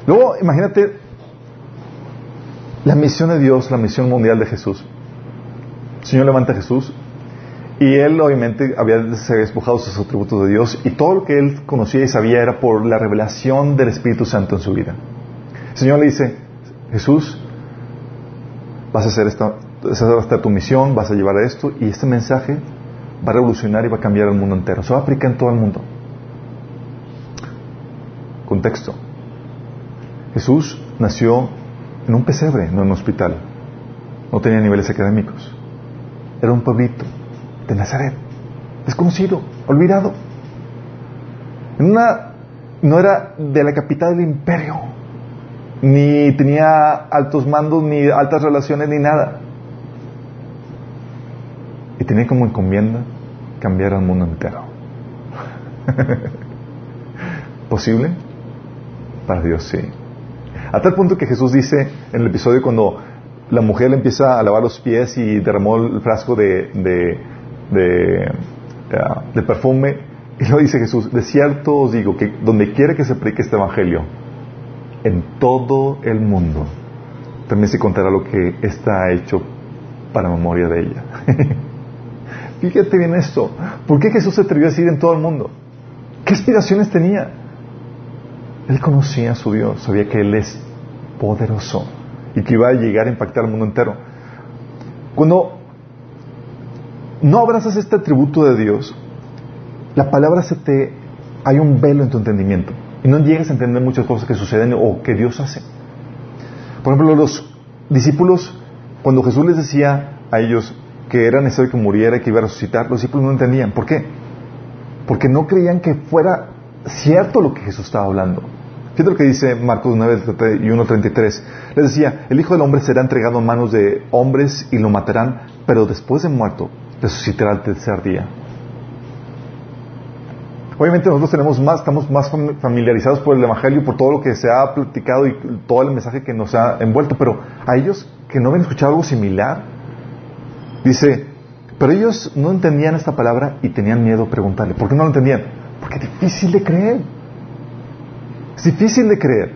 Luego, imagínate la misión de Dios, la misión mundial de Jesús. El Señor levanta a Jesús y él obviamente había despojado sus atributos de Dios y todo lo que él conocía y sabía era por la revelación del Espíritu Santo en su vida. El Señor le dice, Jesús, vas a hacer esta, esa va tu misión, vas a llevar esto y este mensaje va a revolucionar y va a cambiar el mundo entero. Se va a aplicar en todo el mundo. Contexto. Jesús nació en un pesebre, no en un hospital. No tenía niveles académicos. Era un pueblito de Nazaret, desconocido, olvidado. No era de la capital del imperio, ni tenía altos mandos, ni altas relaciones, ni nada. Y tenía como encomienda cambiar al mundo entero. ¿Posible? Para Dios sí. A tal punto que Jesús dice en el episodio cuando la mujer le empieza a lavar los pies y derramó el frasco de, de, perfume, y lo dice Jesús, de cierto os digo que donde quiera que se predique este evangelio, en todo el mundo, también se contará lo que está hecho para memoria de ella. Fíjate bien esto. ¿Por qué Jesús se atrevió a decir en todo el mundo? ¿Qué aspiraciones tenía? Él conocía a su Dios, sabía que Él es poderoso y que iba a llegar a impactar al mundo entero. Cuando no abrazas este atributo de Dios, la palabra se te... hay un velo en tu entendimiento y no llegas a entender muchas cosas que suceden o que Dios hace. Por ejemplo, los discípulos, cuando Jesús les decía a ellos que era necesario que muriera y que iba a resucitar, los discípulos no entendían. ¿Por qué? Porque no creían que fuera cierto lo que Jesús estaba hablando. Fíjate lo que dice Marcos 9 y 1.33. Les decía, el Hijo del Hombre será entregado en manos de hombres y lo matarán, pero después de muerto resucitará al tercer día. Obviamente nosotros tenemos más, estamos más familiarizados por el Evangelio, por todo lo que se ha platicado y todo el mensaje que nos ha envuelto, pero a ellos que no habían escuchado algo similar, dice, pero ellos no entendían esta palabra y tenían miedo a preguntarle. ¿Por qué no lo entendían? Porque es difícil de creer. Es difícil de creer.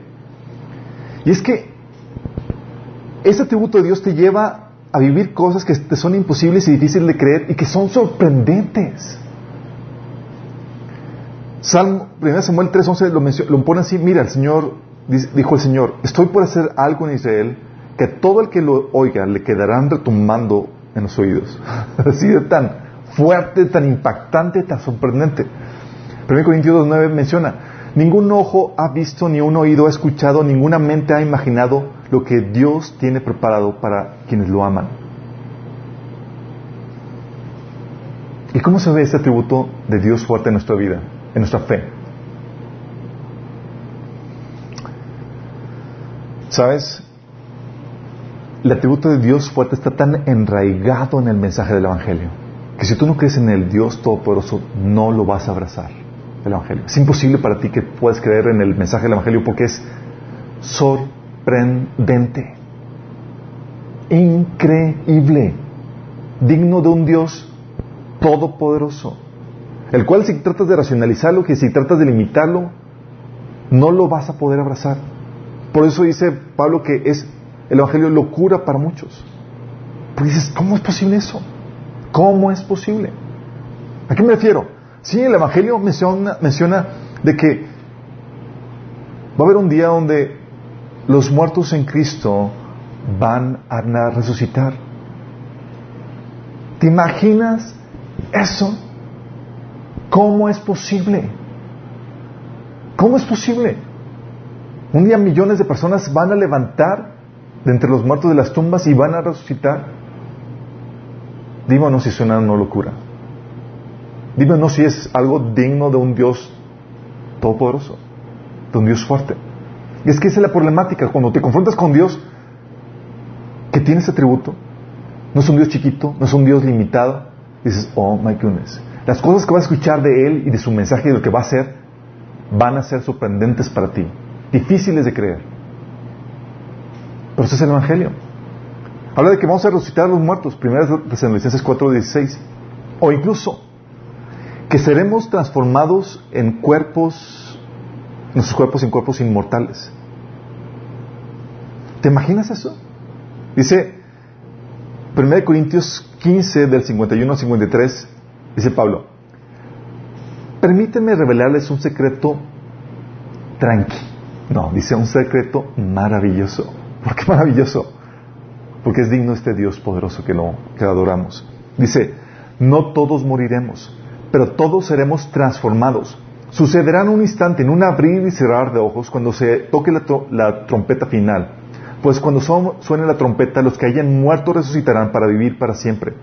Y es que ese atributo de Dios te lleva a vivir cosas que te son imposibles y difíciles de creer y que son sorprendentes. Salmo 1 Samuel 3:11 lo, lo pone así, mira, el Señor, dijo el Señor, estoy por hacer algo en Israel que a todo el que lo oiga le quedarán retumbando en los oídos. así de tan fuerte, tan impactante, tan sorprendente. 1 Corintios 2.9 menciona, ningún ojo ha visto, ni un oído ha escuchado, ninguna mente ha imaginado lo que Dios tiene preparado para quienes lo aman. ¿Y cómo se ve ese atributo de Dios fuerte en nuestra vida? en nuestra fe. ¿Sabes? El atributo de Dios fuerte está tan enraigado en el mensaje del Evangelio que si tú no crees en el Dios Todopoderoso, no lo vas a abrazar, el Evangelio. Es imposible para ti que puedas creer en el mensaje del Evangelio porque es sorprendente, increíble, digno de un Dios todopoderoso el cual si tratas de racionalizarlo, que si tratas de limitarlo, no lo vas a poder abrazar. Por eso dice Pablo que es el Evangelio locura para muchos. Porque dices, ¿cómo es posible eso? ¿Cómo es posible? ¿A qué me refiero? Sí, el Evangelio menciona, menciona de que va a haber un día donde los muertos en Cristo van a resucitar. ¿Te imaginas eso? ¿Cómo es posible? ¿Cómo es posible? Un día millones de personas van a levantar de entre los muertos de las tumbas y van a resucitar. Díganos si suena una locura. Díganos si es algo digno de un Dios todopoderoso, de un Dios fuerte. Y es que esa es la problemática. Cuando te confrontas con Dios, que tiene ese atributo, no es un Dios chiquito, no es un Dios limitado, dices, oh my goodness. Las cosas que vas a escuchar de Él y de su mensaje y de lo que va a hacer van a ser sorprendentes para ti, difíciles de creer. Pero ese es el Evangelio. Habla de que vamos a resucitar a los muertos, 1 Tesalonicenses 4:16. O incluso que seremos transformados en cuerpos, nuestros cuerpos en cuerpos inmortales. ¿Te imaginas eso? Dice 1 Corintios 15 del 51 al 53 Dice Pablo, permíteme revelarles un secreto tranqui. No, dice un secreto maravilloso. ¿Por qué maravilloso? Porque es digno este Dios poderoso que, lo, que adoramos. Dice, no todos moriremos, pero todos seremos transformados. Sucederá en un instante, en un abrir y cerrar de ojos, cuando se toque la, trompeta final. Pues cuando suene la trompeta, los que hayan muerto resucitarán para vivir para siempre.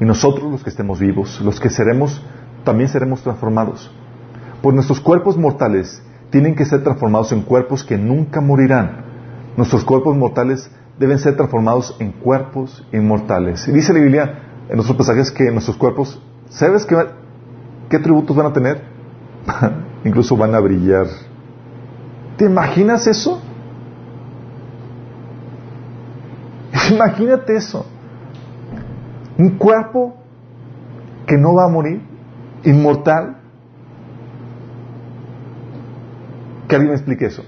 Y nosotros los que estemos vivos, los que seremos, también seremos transformados. Pues nuestros cuerpos mortales tienen que ser transformados en cuerpos que nunca morirán. Nuestros cuerpos mortales deben ser transformados en cuerpos inmortales. Y dice la Biblia en nuestros pasajes que nuestros cuerpos, ¿sabes qué, qué atributos van a tener? Incluso van a brillar. ¿Te imaginas eso? Imagínate eso. Un cuerpo que no va a morir, inmortal. Que alguien me explique eso.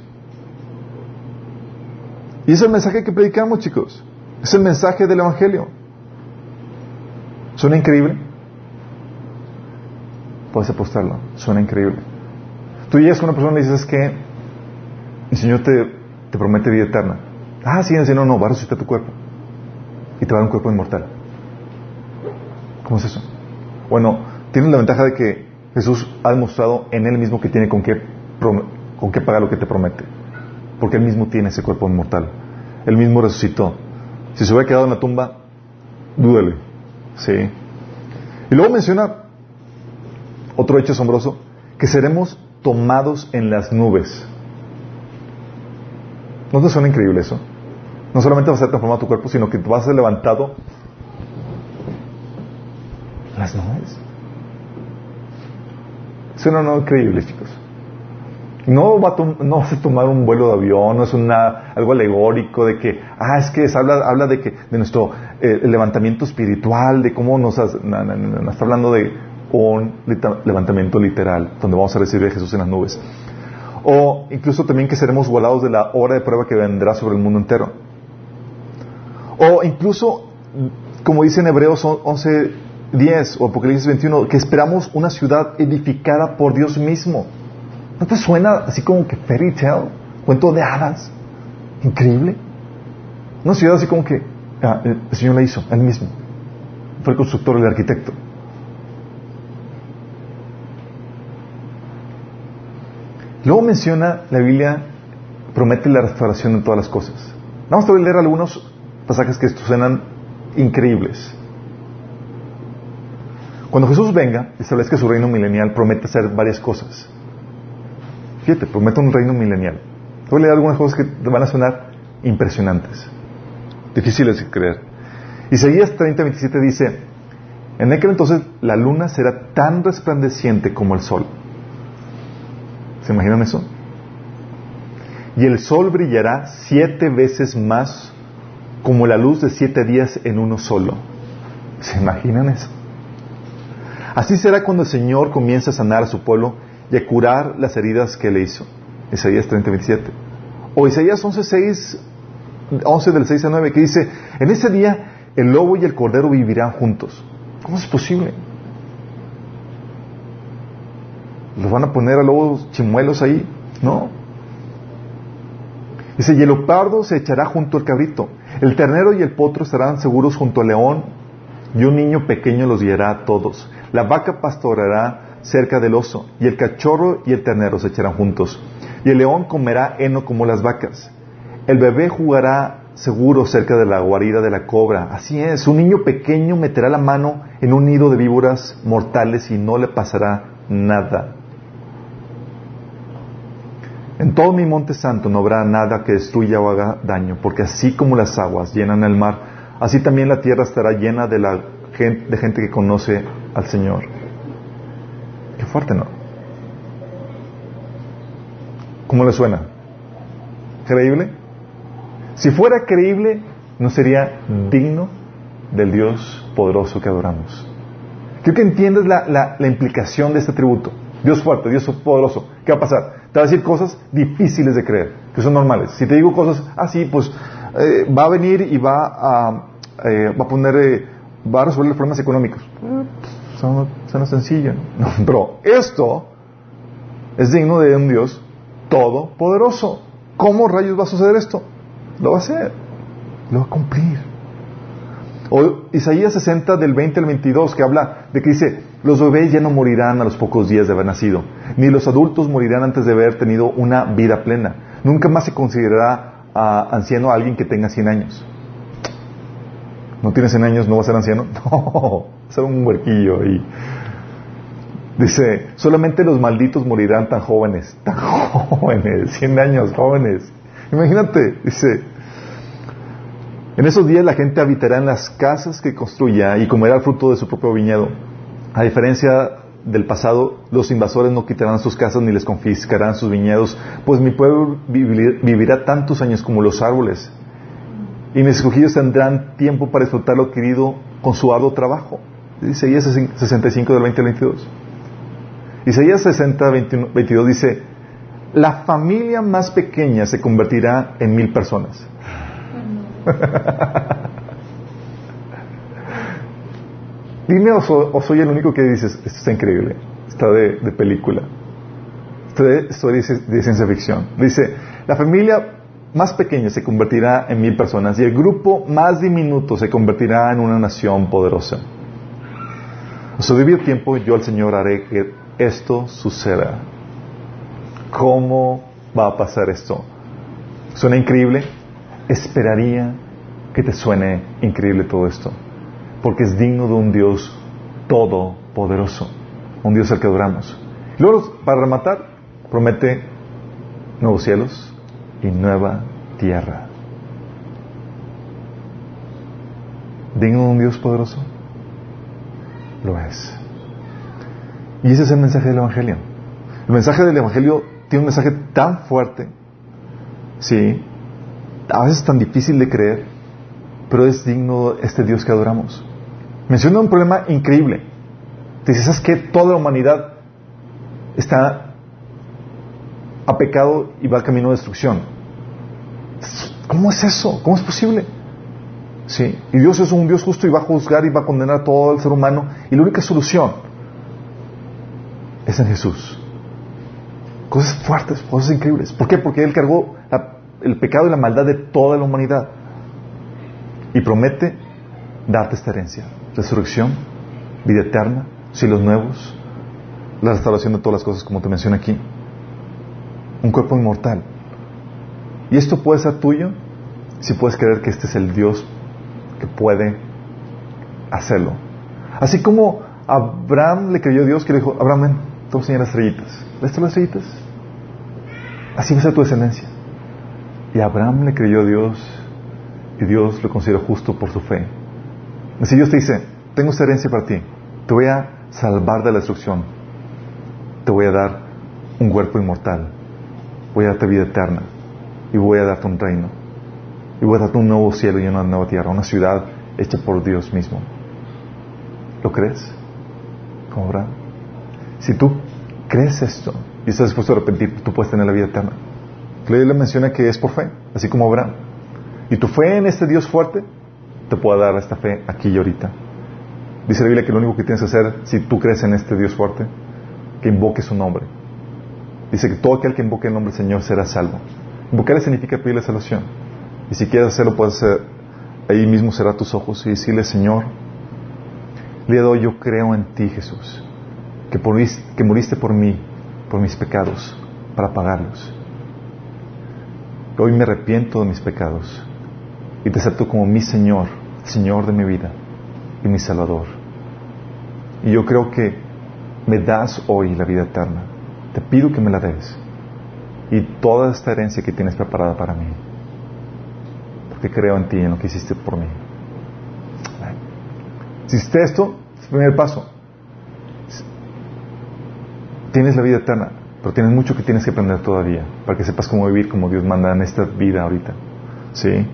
Y es el mensaje que predicamos, chicos. Es el mensaje del Evangelio. ¿Suena increíble? Puedes apostarlo. Suena increíble. Tú llegas con una persona y dices que el Señor te, te promete vida eterna. Ah, sí, el Señor no, va a resucitar tu cuerpo. Y te va a dar un cuerpo inmortal. ¿Cómo es eso? Bueno, tienes la ventaja de que Jesús ha demostrado en Él mismo que tiene con qué, con qué pagar lo que te promete. Porque Él mismo tiene ese cuerpo inmortal. Él mismo resucitó. Si se hubiera quedado en la tumba, dúdale. Sí. Y luego menciona otro hecho asombroso, que seremos tomados en las nubes. ¿No te suena increíble eso? No solamente vas a ser transformado tu cuerpo, sino que vas a ser levantado las nubes. Suena no increíble, chicos. No, va a tomar un vuelo de avión, no es una, algo alegórico de que, ah, es que habla, habla de que de nuestro eh, levantamiento espiritual, de cómo nos... No, no, no, está hablando de un levantamiento literal, donde vamos a recibir a Jesús en las nubes. O incluso también que seremos volados de la hora de prueba que vendrá sobre el mundo entero. O incluso, como dice en Hebreos 11, 10 o Apocalipsis 21, que esperamos una ciudad edificada por Dios mismo. ¿No te suena así como que fairy tale? Cuento de hadas. Increíble. Una ciudad así como que ah, el Señor la hizo, él mismo. Fue el constructor, el arquitecto. Luego menciona la Biblia, promete la restauración de todas las cosas. Vamos a leer algunos pasajes que suenan increíbles. Cuando Jesús venga establezca su reino milenial, promete hacer varias cosas. Fíjate, promete un reino milenial. Voy a leer algunas cosas que van a sonar impresionantes, difíciles de creer. Isaías 30, 27 dice, en aquel entonces la luna será tan resplandeciente como el sol. ¿Se imaginan eso? Y el sol brillará siete veces más como la luz de siete días en uno solo. ¿Se imaginan eso? Así será cuando el Señor comience a sanar a su pueblo y a curar las heridas que le hizo. Isaías 30, 27. O Isaías 11, 6, 11 del 6 a 9, que dice, en ese día el lobo y el cordero vivirán juntos. ¿Cómo es posible? ¿Los van a poner a lobos chimuelos ahí? No. Dice, y el leopardo se echará junto al cabrito. El ternero y el potro estarán seguros junto al león, y un niño pequeño los guiará a todos. La vaca pastorará cerca del oso, y el cachorro y el ternero se echarán juntos. Y el león comerá heno como las vacas. El bebé jugará seguro cerca de la guarida de la cobra. Así es, un niño pequeño meterá la mano en un nido de víboras mortales y no le pasará nada. En todo mi monte santo no habrá nada que destruya o haga daño, porque así como las aguas llenan el mar, así también la tierra estará llena de la de gente que conoce al Señor. Qué fuerte, ¿no? ¿Cómo le suena? ¿Creíble? Si fuera creíble, no sería digno del Dios poderoso que adoramos. Creo que entiendes la, la, implicación de este tributo. Dios fuerte, Dios poderoso. ¿Qué va a pasar? Te va a decir cosas difíciles de creer, que son normales. Si te digo cosas así, pues eh, va a venir y va a, eh, va a poner eh, va a resolver los problemas económicos. Suena, suena sencillo. ¿no? Pero esto es digno de un Dios todopoderoso. ¿Cómo rayos va a suceder esto? Lo va a hacer. Lo va a cumplir. O Isaías 60 del 20 al 22 que habla de que dice, los bebés ya no morirán a los pocos días de haber nacido, ni los adultos morirán antes de haber tenido una vida plena. Nunca más se considerará uh, anciano a alguien que tenga 100 años. ¿No tienes 100 años? ¿No va a ser anciano? No, ser un huerquillo ahí. Dice, solamente los malditos morirán tan jóvenes, tan jóvenes, 100 años, jóvenes. Imagínate, dice, en esos días la gente habitará en las casas que construya y comerá el fruto de su propio viñedo. A diferencia del pasado, los invasores no quitarán sus casas ni les confiscarán sus viñedos, pues mi pueblo vivirá tantos años como los árboles y mis escogidos tendrán tiempo para disfrutar lo adquirido con su arduo trabajo. Isaías 65 del 20 al 22. Isaías 60, 22 dice, la familia más pequeña se convertirá en mil personas. Dime o, soy el único que dices, esto está increíble, está de, película, esto de, de ciencia ficción. Dice, la familia más pequeña se convertirá en mil personas y el grupo más diminuto se convertirá en una nación poderosa. A su debido tiempo yo al Señor haré que esto suceda. ¿Cómo va a pasar esto? ¿Suena increíble? Esperaría que te suene increíble todo esto, porque es digno de un Dios todopoderoso, un Dios al que adoramos. luego, para rematar, promete nuevos cielos, y nueva tierra. ¿Digno de un Dios poderoso? Lo es. Y ese es el mensaje del Evangelio. El mensaje del Evangelio tiene un mensaje tan fuerte, sí, a veces tan difícil de creer, pero es digno este Dios que adoramos. Menciona un problema increíble. Te dices, ¿sabes que Toda la humanidad está a pecado y va al camino de destrucción. ¿Cómo es eso? ¿Cómo es posible? Sí. Y Dios es un Dios justo y va a juzgar y va a condenar a todo el ser humano. Y la única solución es en Jesús. Cosas fuertes, cosas increíbles. ¿Por qué? Porque Él cargó el pecado y la maldad de toda la humanidad. Y promete darte esta herencia. Resurrección, vida eterna, cielos nuevos, la restauración de todas las cosas como te mencioné aquí. Un cuerpo inmortal. Y esto puede ser tuyo si puedes creer que este es el Dios que puede hacerlo. Así como Abraham le creyó a Dios que le dijo, Abraham, ven, te voy las estrellitas. ¿Ves las estrellitas? Así va a ser tu descendencia. Y Abraham le creyó a Dios y Dios lo consideró justo por su fe. Así Dios te dice, tengo esta herencia para ti. Te voy a salvar de la destrucción. Te voy a dar un cuerpo inmortal. Voy a darte vida eterna y voy a darte un reino. Y voy a darte un nuevo cielo y una nueva tierra, una ciudad hecha por Dios mismo. ¿Lo crees? Como Abraham. Si tú crees esto y estás dispuesto a arrepentir, tú puedes tener la vida eterna. La le menciona que es por fe, así como Abraham. Y tu fe en este Dios fuerte te puede dar esta fe aquí y ahorita. Dice la Biblia que lo único que tienes que hacer, si tú crees en este Dios fuerte, que invoque su nombre. Dice que todo aquel que invoque el nombre del Señor será salvo. Invocarle significa pedirle salvación. Y si quieres hacerlo, puedes hacer, ahí mismo cerrar tus ojos y decirle, Señor, le doy, yo creo en ti, Jesús, que, que moriste por mí, por mis pecados, para pagarlos. Hoy me arrepiento de mis pecados y te acepto como mi Señor, Señor de mi vida y mi Salvador. Y yo creo que me das hoy la vida eterna. Te pido que me la des y toda esta herencia que tienes preparada para mí. Porque creo en ti, en lo que hiciste por mí. Hiciste esto, es el primer paso. Tienes la vida eterna, pero tienes mucho que tienes que aprender todavía para que sepas cómo vivir como Dios manda en esta vida ahorita. ¿Sí?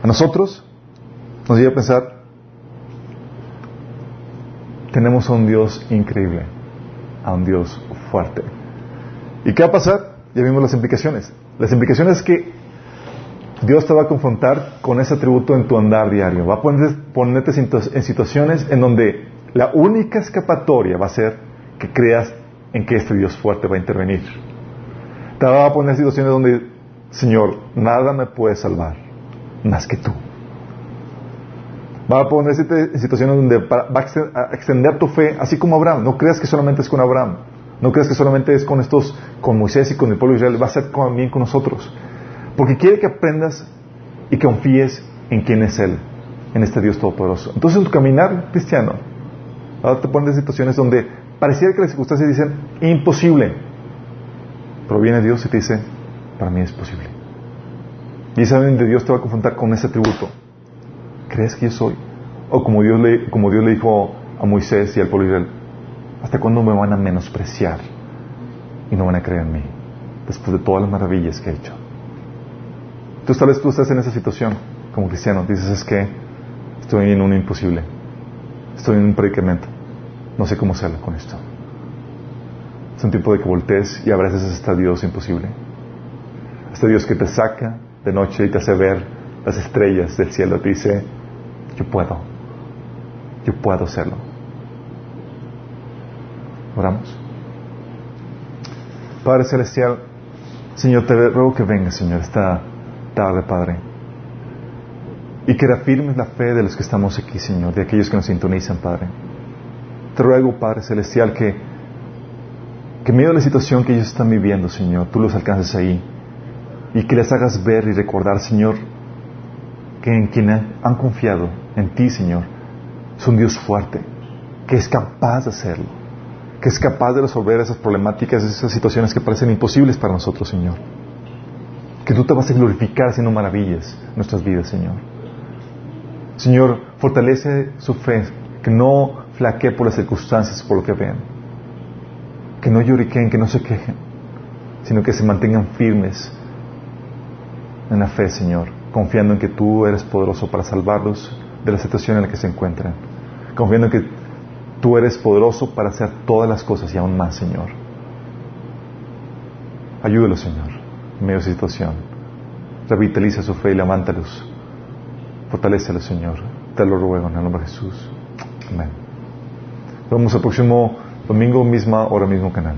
A nosotros nos lleva a pensar, tenemos a un Dios increíble, a un Dios fuerte. ¿Y qué va a pasar? Ya vimos las implicaciones. Las implicaciones es que Dios te va a confrontar con ese atributo en tu andar diario. Va a ponerte en situaciones en donde la única escapatoria va a ser que creas en que este Dios fuerte va a intervenir. Te va a poner en situaciones donde, Señor, nada me puede salvar más que tú. Va a ponerte en situaciones donde va a extender tu fe, así como Abraham. No creas que solamente es con Abraham. No creas que solamente es con estos, con Moisés y con el pueblo de Israel, va a ser también con nosotros. Porque quiere que aprendas y confíes en quién es Él, en este Dios Todopoderoso. Entonces en tu caminar cristiano, ahora te pones en situaciones donde pareciera que las circunstancias dicen imposible, pero viene Dios y te dice, para mí es posible. Y esa de Dios te va a confrontar con ese atributo. ¿Crees que yo soy? O como Dios le, como Dios le dijo a Moisés y al pueblo de Israel, ¿Hasta cuándo me van a menospreciar y no van a creer en mí? Después de todas las maravillas que he hecho. Entonces tal vez tú estás en esa situación como cristiano. Dices, es que estoy en un imposible. Estoy en un predicamento. No sé cómo hacerlo con esto. un tiempo de que voltees y abraces a este Dios imposible. Este Dios que te saca de noche y te hace ver las estrellas del cielo. Te dice, yo puedo, yo puedo hacerlo. Oramos. Padre Celestial, Señor, te ruego que vengas, Señor, esta tarde, Padre. Y que reafirmes la fe de los que estamos aquí, Señor, de aquellos que nos sintonizan, Padre. Te ruego, Padre Celestial, que, que en la situación que ellos están viviendo, Señor, tú los alcances ahí. Y que les hagas ver y recordar, Señor, que en quien han confiado, en ti, Señor, es un Dios fuerte, que es capaz de hacerlo, que es capaz de resolver esas problemáticas, esas situaciones que parecen imposibles para nosotros, Señor. Que tú te vas a glorificar haciendo maravillas nuestras vidas, Señor. Señor, fortalece su fe, que no flaquee por las circunstancias, por lo que vean. Que no lloriquen, que no se quejen, sino que se mantengan firmes en la fe, Señor, confiando en que tú eres poderoso para salvarlos de la situación en la que se encuentran. Confiando en que tú eres poderoso para hacer todas las cosas y aún más, Señor. Ayúdalos, Señor, en medio de situación. Revitaliza su fe y levántalos. Fortalécelos, Señor. Te lo ruego en el nombre de Jesús. Amén. Nos vemos el próximo domingo, misma hora, mismo canal.